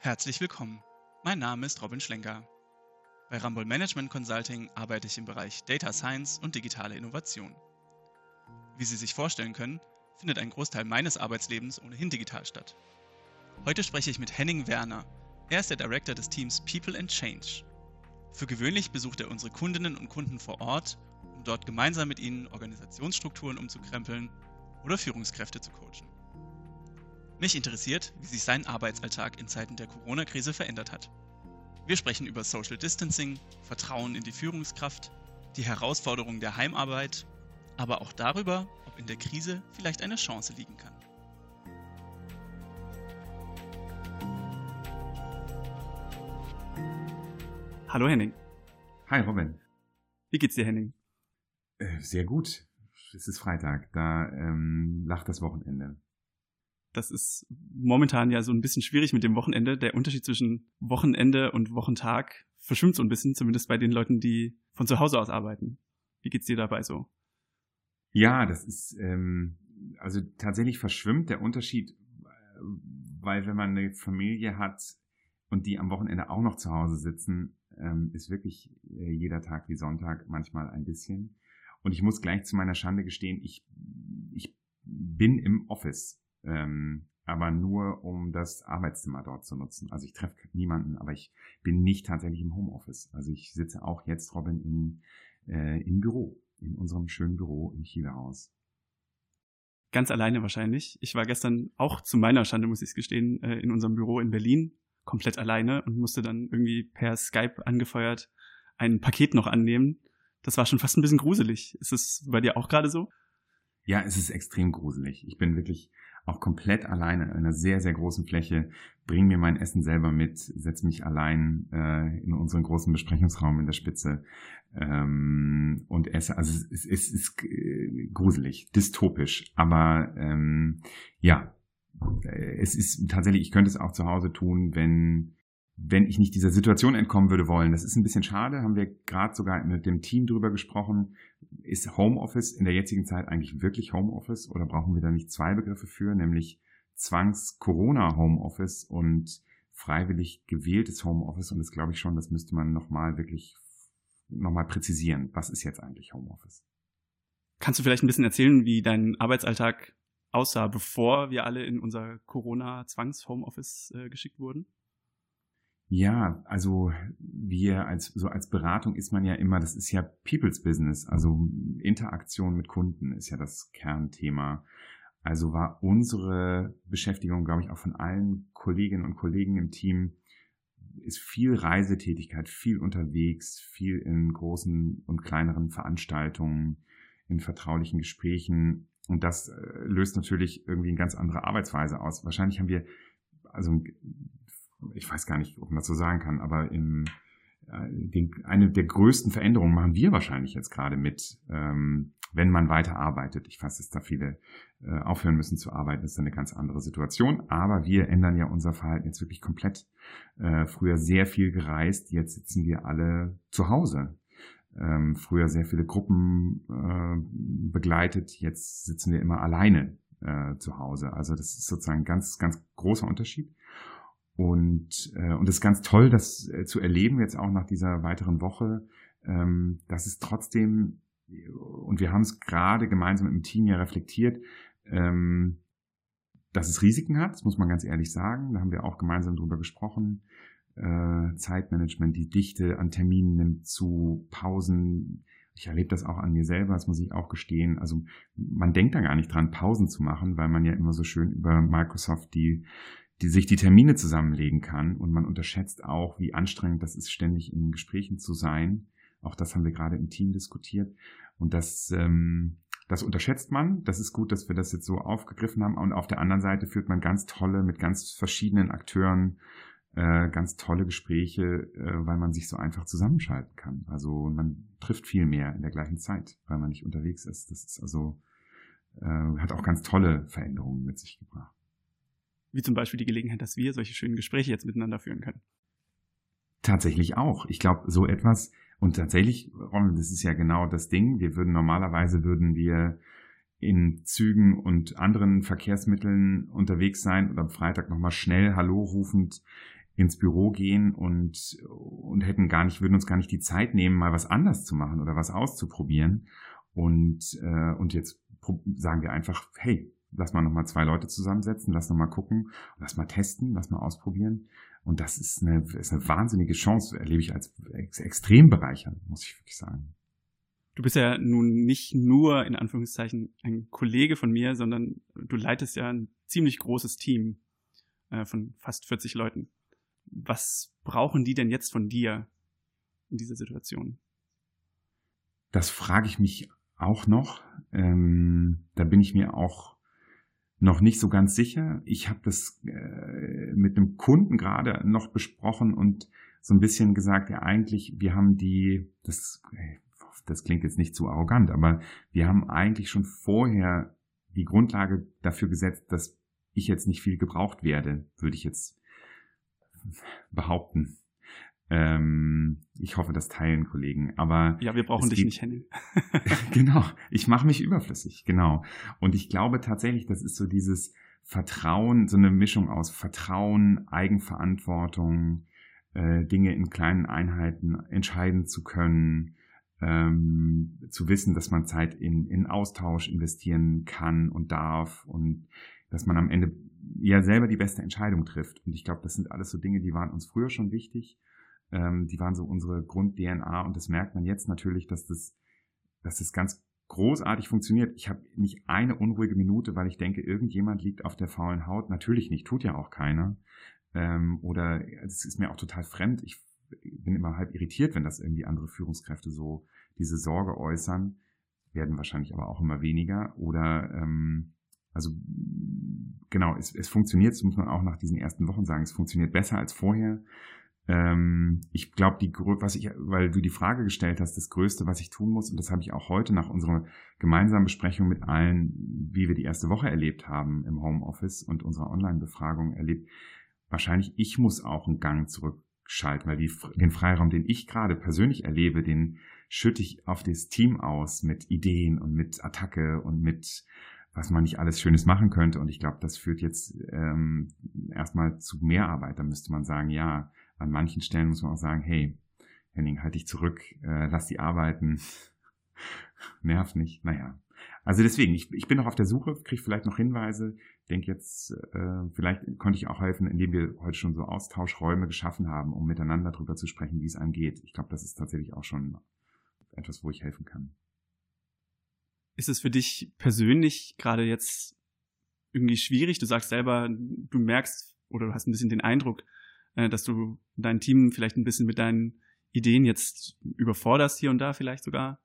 Herzlich willkommen. Mein Name ist Robin Schlenker. Bei Rumble Management Consulting arbeite ich im Bereich Data Science und digitale Innovation. Wie Sie sich vorstellen können, findet ein Großteil meines Arbeitslebens ohnehin digital statt. Heute spreche ich mit Henning Werner. Er ist der Director des Teams People and Change. Für gewöhnlich besucht er unsere Kundinnen und Kunden vor Ort, um dort gemeinsam mit ihnen Organisationsstrukturen umzukrempeln oder Führungskräfte zu coachen. Mich interessiert, wie sich sein Arbeitsalltag in Zeiten der Corona-Krise verändert hat. Wir sprechen über Social Distancing, Vertrauen in die Führungskraft, die Herausforderungen der Heimarbeit, aber auch darüber, ob in der Krise vielleicht eine Chance liegen kann. Hallo Henning. Hi Robin. Wie geht's dir, Henning? Äh, sehr gut. Es ist Freitag, da ähm, lacht das Wochenende das ist momentan ja so ein bisschen schwierig mit dem Wochenende. Der Unterschied zwischen Wochenende und Wochentag verschwimmt so ein bisschen, zumindest bei den Leuten, die von zu Hause aus arbeiten. Wie geht's dir dabei so? Ja, das ist ähm, also tatsächlich verschwimmt der Unterschied, weil wenn man eine Familie hat und die am Wochenende auch noch zu Hause sitzen, ähm, ist wirklich äh, jeder Tag wie Sonntag manchmal ein bisschen. Und ich muss gleich zu meiner Schande gestehen, ich, ich bin im Office ähm, aber nur um das Arbeitszimmer dort zu nutzen. Also ich treffe niemanden, aber ich bin nicht tatsächlich im Homeoffice. Also ich sitze auch jetzt, Robin, in, äh, im Büro, in unserem schönen Büro im Chile-Haus. Ganz alleine wahrscheinlich. Ich war gestern auch zu meiner Schande, muss ich es gestehen, äh, in unserem Büro in Berlin, komplett alleine und musste dann irgendwie per Skype angefeuert ein Paket noch annehmen. Das war schon fast ein bisschen gruselig. Ist es bei dir auch gerade so? Ja, es ist extrem gruselig. Ich bin wirklich auch komplett alleine in einer sehr, sehr großen Fläche, bringe mir mein Essen selber mit, setze mich allein äh, in unseren großen Besprechungsraum in der Spitze ähm, und esse. Also es, es, es ist äh, gruselig, dystopisch, aber ähm, ja, äh, es ist tatsächlich, ich könnte es auch zu Hause tun, wenn wenn ich nicht dieser Situation entkommen würde wollen. Das ist ein bisschen schade, haben wir gerade sogar mit dem Team drüber gesprochen. Ist Homeoffice in der jetzigen Zeit eigentlich wirklich Homeoffice oder brauchen wir da nicht zwei Begriffe für, nämlich Zwangs-Corona-Homeoffice und freiwillig gewähltes Homeoffice? Und das glaube ich schon, das müsste man nochmal wirklich nochmal präzisieren. Was ist jetzt eigentlich Homeoffice? Kannst du vielleicht ein bisschen erzählen, wie dein Arbeitsalltag aussah, bevor wir alle in unser Corona-Zwangs-Homeoffice äh, geschickt wurden? Ja, also wir als so als Beratung ist man ja immer, das ist ja People's Business, also Interaktion mit Kunden ist ja das Kernthema. Also war unsere Beschäftigung, glaube ich, auch von allen Kolleginnen und Kollegen im Team ist viel Reisetätigkeit, viel unterwegs, viel in großen und kleineren Veranstaltungen, in vertraulichen Gesprächen. Und das äh, löst natürlich irgendwie eine ganz andere Arbeitsweise aus. Wahrscheinlich haben wir, also ich weiß gar nicht, ob man das so sagen kann, aber im, äh, den, eine der größten Veränderungen machen wir wahrscheinlich jetzt gerade mit, ähm, wenn man weiter arbeitet. Ich weiß, dass da viele äh, aufhören müssen zu arbeiten, ist eine ganz andere Situation. Aber wir ändern ja unser Verhalten jetzt wirklich komplett. Äh, früher sehr viel gereist, jetzt sitzen wir alle zu Hause. Ähm, früher sehr viele Gruppen äh, begleitet, jetzt sitzen wir immer alleine äh, zu Hause. Also das ist sozusagen ein ganz, ganz großer Unterschied. Und, äh, und es ist ganz toll, das äh, zu erleben, jetzt auch nach dieser weiteren Woche, ähm, dass es trotzdem, und wir haben es gerade gemeinsam im Team ja reflektiert, ähm, dass es Risiken hat, das muss man ganz ehrlich sagen. Da haben wir auch gemeinsam drüber gesprochen. Äh, Zeitmanagement, die Dichte an Terminen nimmt zu, Pausen. Ich erlebe das auch an mir selber, das muss ich auch gestehen. Also man denkt da gar nicht dran, Pausen zu machen, weil man ja immer so schön über Microsoft die die sich die Termine zusammenlegen kann. Und man unterschätzt auch, wie anstrengend das ist, ständig in Gesprächen zu sein. Auch das haben wir gerade im Team diskutiert. Und das, ähm, das unterschätzt man. Das ist gut, dass wir das jetzt so aufgegriffen haben. Und auf der anderen Seite führt man ganz tolle, mit ganz verschiedenen Akteuren, äh, ganz tolle Gespräche, äh, weil man sich so einfach zusammenschalten kann. Also man trifft viel mehr in der gleichen Zeit, weil man nicht unterwegs ist. Das ist also, äh, hat auch ganz tolle Veränderungen mit sich gebracht. Wie zum Beispiel die Gelegenheit, dass wir solche schönen Gespräche jetzt miteinander führen können. Tatsächlich auch. Ich glaube, so etwas, und tatsächlich, Ron, das ist ja genau das Ding. Wir würden normalerweise würden wir in Zügen und anderen Verkehrsmitteln unterwegs sein und am Freitag nochmal schnell Hallo rufend ins Büro gehen und, und hätten gar nicht, würden uns gar nicht die Zeit nehmen, mal was anders zu machen oder was auszuprobieren. Und, äh, und jetzt sagen wir einfach, hey, lass mal nochmal zwei Leute zusammensetzen, lass nochmal gucken, lass mal testen, lass mal ausprobieren. Und das ist eine, ist eine wahnsinnige Chance, erlebe ich als ex extrem bereichernd, muss ich wirklich sagen. Du bist ja nun nicht nur in Anführungszeichen ein Kollege von mir, sondern du leitest ja ein ziemlich großes Team äh, von fast 40 Leuten was brauchen die denn jetzt von dir in dieser Situation? Das frage ich mich auch noch. Ähm, da bin ich mir auch noch nicht so ganz sicher. Ich habe das äh, mit einem Kunden gerade noch besprochen und so ein bisschen gesagt, ja eigentlich, wir haben die, das, das klingt jetzt nicht zu arrogant, aber wir haben eigentlich schon vorher die Grundlage dafür gesetzt, dass ich jetzt nicht viel gebraucht werde, würde ich jetzt behaupten. Ähm, ich hoffe, das teilen Kollegen. Aber ja, wir brauchen dich geht, nicht, Henning. genau, ich mache mich überflüssig, genau. Und ich glaube tatsächlich, das ist so dieses Vertrauen, so eine Mischung aus Vertrauen, Eigenverantwortung, äh, Dinge in kleinen Einheiten entscheiden zu können, ähm, zu wissen, dass man Zeit in, in Austausch investieren kann und darf und dass man am Ende ja selber die beste Entscheidung trifft. Und ich glaube, das sind alles so Dinge, die waren uns früher schon wichtig. Ähm, die waren so unsere Grund-DNA und das merkt man jetzt natürlich, dass das, dass das ganz großartig funktioniert. Ich habe nicht eine unruhige Minute, weil ich denke, irgendjemand liegt auf der faulen Haut. Natürlich nicht, tut ja auch keiner. Ähm, oder es ist mir auch total fremd. Ich bin immer halb irritiert, wenn das irgendwie andere Führungskräfte so diese Sorge äußern. Werden wahrscheinlich aber auch immer weniger. Oder ähm, also genau, es, es funktioniert, das muss man auch nach diesen ersten Wochen sagen, es funktioniert besser als vorher. Ähm, ich glaube, die was ich, weil du die Frage gestellt hast, das Größte, was ich tun muss, und das habe ich auch heute nach unserer gemeinsamen Besprechung mit allen, wie wir die erste Woche erlebt haben im Homeoffice und unserer Online-Befragung erlebt, wahrscheinlich ich muss auch einen Gang zurückschalten, weil die, den Freiraum, den ich gerade persönlich erlebe, den schütte ich auf das Team aus mit Ideen und mit Attacke und mit was man nicht alles Schönes machen könnte. Und ich glaube, das führt jetzt ähm, erstmal zu mehr Arbeit. Da müsste man sagen, ja, an manchen Stellen muss man auch sagen, hey, Henning, halt dich zurück, äh, lass die arbeiten, nerv nicht. Naja. Also deswegen, ich, ich bin noch auf der Suche, kriege vielleicht noch Hinweise. Denke jetzt, äh, vielleicht konnte ich auch helfen, indem wir heute schon so Austauschräume geschaffen haben, um miteinander darüber zu sprechen, wie es angeht. Ich glaube, das ist tatsächlich auch schon etwas, wo ich helfen kann. Ist es für dich persönlich gerade jetzt irgendwie schwierig? Du sagst selber, du merkst oder du hast ein bisschen den Eindruck, äh, dass du dein Team vielleicht ein bisschen mit deinen Ideen jetzt überforderst hier und da vielleicht sogar.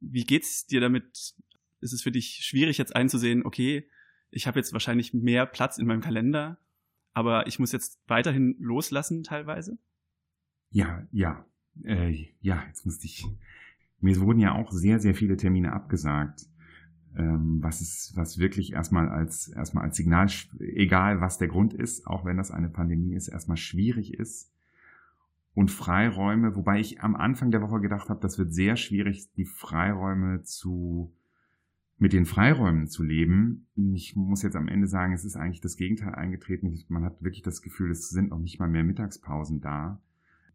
Wie geht's dir damit? Ist es für dich schwierig jetzt einzusehen, okay, ich habe jetzt wahrscheinlich mehr Platz in meinem Kalender, aber ich muss jetzt weiterhin loslassen teilweise? Ja, ja. Äh, ja, jetzt musste ich mir wurden ja auch sehr, sehr viele Termine abgesagt, ähm, was ist, was wirklich erstmal als, erstmal als Signal, egal was der Grund ist, auch wenn das eine Pandemie ist, erstmal schwierig ist. Und Freiräume, wobei ich am Anfang der Woche gedacht habe, das wird sehr schwierig, die Freiräume zu, mit den Freiräumen zu leben. Ich muss jetzt am Ende sagen, es ist eigentlich das Gegenteil eingetreten. Man hat wirklich das Gefühl, es sind noch nicht mal mehr Mittagspausen da.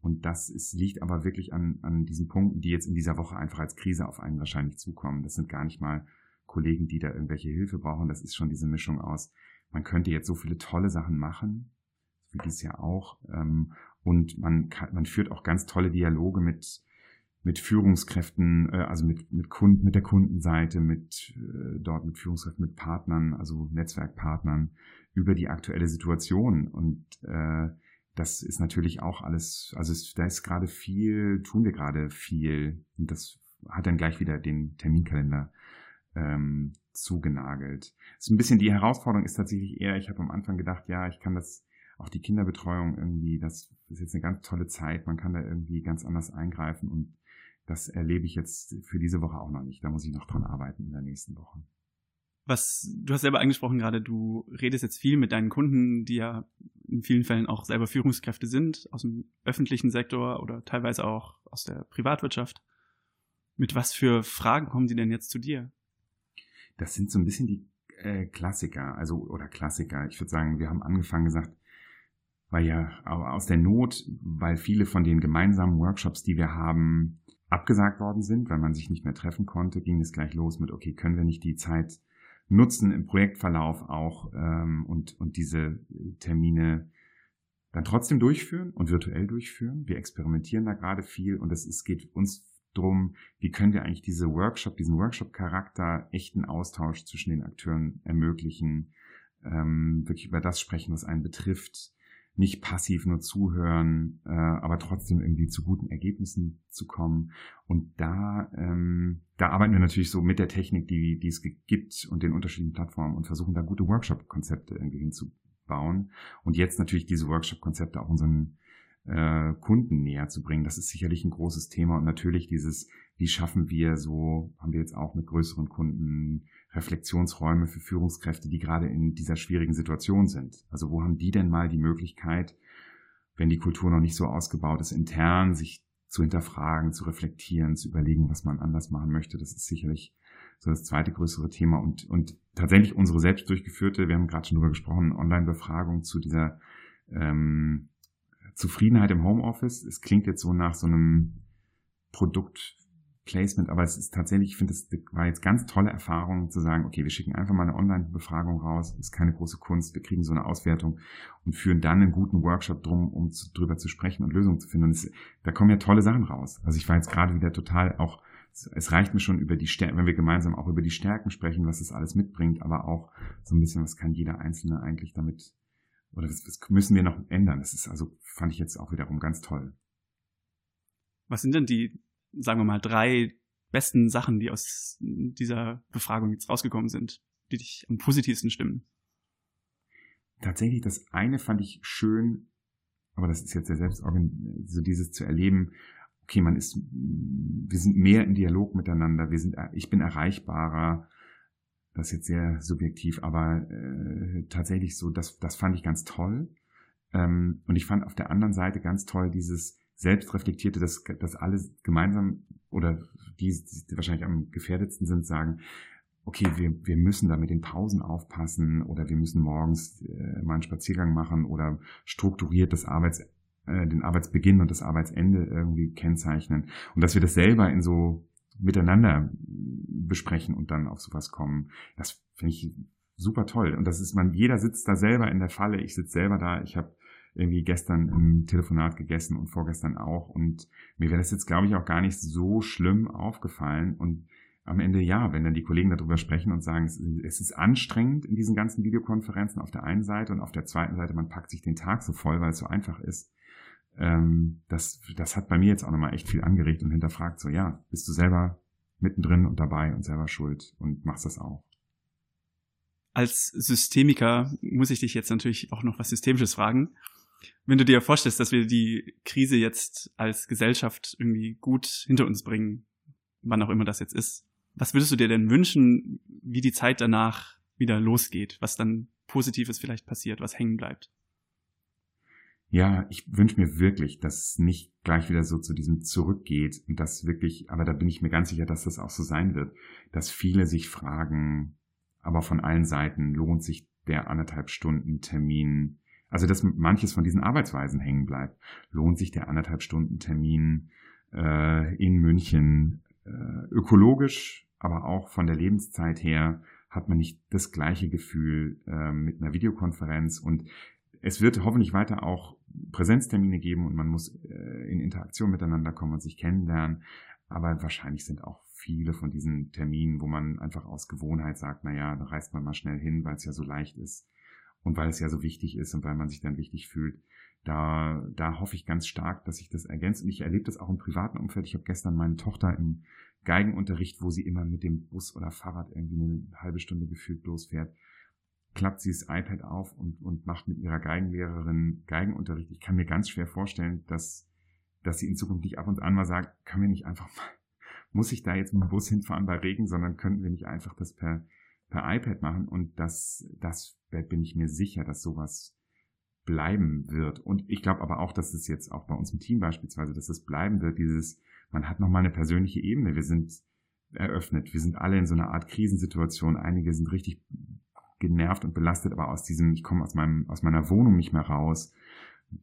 Und das ist, liegt aber wirklich an, an diesen Punkten, die jetzt in dieser Woche einfach als Krise auf einen wahrscheinlich zukommen. Das sind gar nicht mal Kollegen, die da irgendwelche Hilfe brauchen. Das ist schon diese Mischung aus, man könnte jetzt so viele tolle Sachen machen, wie dies ja auch. Ähm, und man, kann, man führt auch ganz tolle Dialoge mit, mit Führungskräften, äh, also mit, mit Kunden, mit der Kundenseite, mit äh, dort mit Führungskräften, mit Partnern, also Netzwerkpartnern über die aktuelle Situation. Und äh, das ist natürlich auch alles, also es, da ist gerade viel, tun wir gerade viel. Und das hat dann gleich wieder den Terminkalender ähm, zugenagelt. So ein bisschen die Herausforderung ist tatsächlich eher, ich habe am Anfang gedacht, ja, ich kann das, auch die Kinderbetreuung irgendwie, das ist jetzt eine ganz tolle Zeit, man kann da irgendwie ganz anders eingreifen und das erlebe ich jetzt für diese Woche auch noch nicht. Da muss ich noch dran arbeiten in der nächsten Woche was du hast selber angesprochen gerade, du redest jetzt viel mit deinen Kunden, die ja in vielen Fällen auch selber Führungskräfte sind, aus dem öffentlichen Sektor oder teilweise auch aus der Privatwirtschaft. Mit was für Fragen kommen die denn jetzt zu dir? Das sind so ein bisschen die äh, Klassiker, also oder Klassiker. Ich würde sagen, wir haben angefangen gesagt, weil ja aus der Not, weil viele von den gemeinsamen Workshops, die wir haben, abgesagt worden sind, weil man sich nicht mehr treffen konnte, ging es gleich los mit, okay, können wir nicht die Zeit nutzen im Projektverlauf auch ähm, und, und diese Termine dann trotzdem durchführen und virtuell durchführen. Wir experimentieren da gerade viel und es, es geht uns drum, wie können wir eigentlich diese Workshop, diesen Workshop-Charakter, echten Austausch zwischen den Akteuren ermöglichen, ähm, wirklich über das sprechen, was einen betrifft, nicht passiv nur zuhören, äh, aber trotzdem irgendwie zu guten Ergebnissen zu kommen. Und da, ähm, da arbeiten wir natürlich so mit der Technik, die, die es gibt und den unterschiedlichen Plattformen und versuchen da gute Workshop-Konzepte irgendwie hinzubauen. Und jetzt natürlich diese Workshop-Konzepte auch unseren äh, Kunden näher zu bringen. Das ist sicherlich ein großes Thema und natürlich dieses, wie schaffen wir so, haben wir jetzt auch mit größeren Kunden Reflexionsräume für Führungskräfte, die gerade in dieser schwierigen Situation sind. Also wo haben die denn mal die Möglichkeit, wenn die Kultur noch nicht so ausgebaut ist, intern sich zu hinterfragen, zu reflektieren, zu überlegen, was man anders machen möchte. Das ist sicherlich so das zweite größere Thema und, und tatsächlich unsere selbst durchgeführte, wir haben gerade schon drüber gesprochen, Online-Befragung zu dieser ähm, Zufriedenheit im Homeoffice. Es klingt jetzt so nach so einem Produkt Placement, aber es ist tatsächlich, ich finde, es war jetzt ganz tolle Erfahrung zu sagen, okay, wir schicken einfach mal eine Online-Befragung raus, ist keine große Kunst, wir kriegen so eine Auswertung und führen dann einen guten Workshop drum, um zu, drüber zu sprechen und Lösungen zu finden. Und es, da kommen ja tolle Sachen raus. Also ich war jetzt gerade wieder total auch, es reicht mir schon über die Stärken, wenn wir gemeinsam auch über die Stärken sprechen, was es alles mitbringt, aber auch so ein bisschen, was kann jeder Einzelne eigentlich damit, oder was, was müssen wir noch ändern? Das ist also, fand ich jetzt auch wiederum ganz toll. Was sind denn die sagen wir mal, drei besten Sachen, die aus dieser Befragung jetzt rausgekommen sind, die dich am positivsten stimmen? Tatsächlich, das eine fand ich schön, aber das ist jetzt ja selbst so dieses zu erleben, okay, man ist, wir sind mehr in Dialog miteinander, wir sind, ich bin erreichbarer, das ist jetzt sehr subjektiv, aber äh, tatsächlich so, das, das fand ich ganz toll. Ähm, und ich fand auf der anderen Seite ganz toll dieses, selbst reflektierte, dass, dass alle gemeinsam oder die, die wahrscheinlich am gefährdetsten sind, sagen, okay, wir, wir müssen da mit den Pausen aufpassen oder wir müssen morgens äh, mal einen Spaziergang machen oder strukturiert das Arbeits, äh, den Arbeitsbeginn und das Arbeitsende irgendwie kennzeichnen. Und dass wir das selber in so miteinander besprechen und dann auf sowas kommen, das finde ich super toll. Und das ist man, jeder sitzt da selber in der Falle, ich sitze selber da, ich habe irgendwie gestern im Telefonat gegessen und vorgestern auch. Und mir wäre das jetzt, glaube ich, auch gar nicht so schlimm aufgefallen. Und am Ende ja, wenn dann die Kollegen darüber sprechen und sagen, es ist anstrengend in diesen ganzen Videokonferenzen auf der einen Seite und auf der zweiten Seite, man packt sich den Tag so voll, weil es so einfach ist. Ähm, das, das hat bei mir jetzt auch nochmal echt viel angeregt und hinterfragt, so ja, bist du selber mittendrin und dabei und selber schuld und machst das auch. Als Systemiker muss ich dich jetzt natürlich auch noch was Systemisches fragen wenn du dir vorstellst, dass wir die Krise jetzt als Gesellschaft irgendwie gut hinter uns bringen, wann auch immer das jetzt ist, was würdest du dir denn wünschen, wie die Zeit danach wieder losgeht, was dann Positives vielleicht passiert, was hängen bleibt? Ja, ich wünsche mir wirklich, dass es nicht gleich wieder so zu diesem zurückgeht und dass wirklich, aber da bin ich mir ganz sicher, dass das auch so sein wird, dass viele sich fragen, aber von allen Seiten lohnt sich der anderthalb Stunden Termin also, dass manches von diesen Arbeitsweisen hängen bleibt. Lohnt sich der anderthalb Stunden Termin äh, in München äh, ökologisch, aber auch von der Lebenszeit her hat man nicht das gleiche Gefühl äh, mit einer Videokonferenz und es wird hoffentlich weiter auch Präsenztermine geben und man muss äh, in Interaktion miteinander kommen und sich kennenlernen. Aber wahrscheinlich sind auch viele von diesen Terminen, wo man einfach aus Gewohnheit sagt, na ja, da reist man mal schnell hin, weil es ja so leicht ist, und weil es ja so wichtig ist und weil man sich dann wichtig fühlt. Da, da hoffe ich ganz stark, dass sich das ergänzt. Und ich erlebe das auch im privaten Umfeld. Ich habe gestern meine Tochter im Geigenunterricht, wo sie immer mit dem Bus oder Fahrrad irgendwie eine halbe Stunde gefühlt losfährt, klappt sie das iPad auf und, und macht mit ihrer Geigenlehrerin Geigenunterricht. Ich kann mir ganz schwer vorstellen, dass, dass sie in Zukunft nicht ab und an mal sagt, können wir nicht einfach mal, muss ich da jetzt mit dem Bus hinfahren bei Regen, sondern könnten wir nicht einfach das per, per iPad machen und das, das bin ich mir sicher, dass sowas bleiben wird. Und ich glaube aber auch, dass es jetzt auch bei uns im Team beispielsweise, dass es bleiben wird, dieses, man hat nochmal eine persönliche Ebene. Wir sind eröffnet. Wir sind alle in so einer Art Krisensituation. Einige sind richtig genervt und belastet, aber aus diesem, ich komme aus meinem, aus meiner Wohnung nicht mehr raus.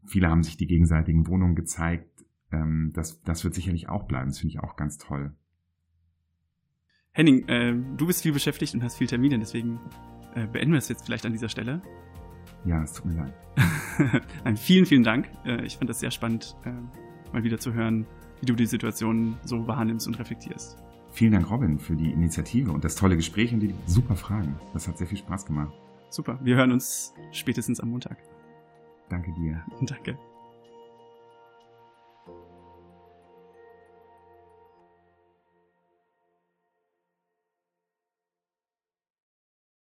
viele haben sich die gegenseitigen Wohnungen gezeigt. Ähm, das, das wird sicherlich auch bleiben. Das finde ich auch ganz toll. Henning, äh, du bist viel beschäftigt und hast viel Termine, deswegen äh, beenden wir es jetzt vielleicht an dieser Stelle. Ja, es tut mir leid. Nein, vielen, vielen Dank. Äh, ich fand das sehr spannend, äh, mal wieder zu hören, wie du die Situation so wahrnimmst und reflektierst. Vielen Dank, Robin, für die Initiative und das tolle Gespräch und die super Fragen. Das hat sehr viel Spaß gemacht. Super. Wir hören uns spätestens am Montag. Danke dir. Danke.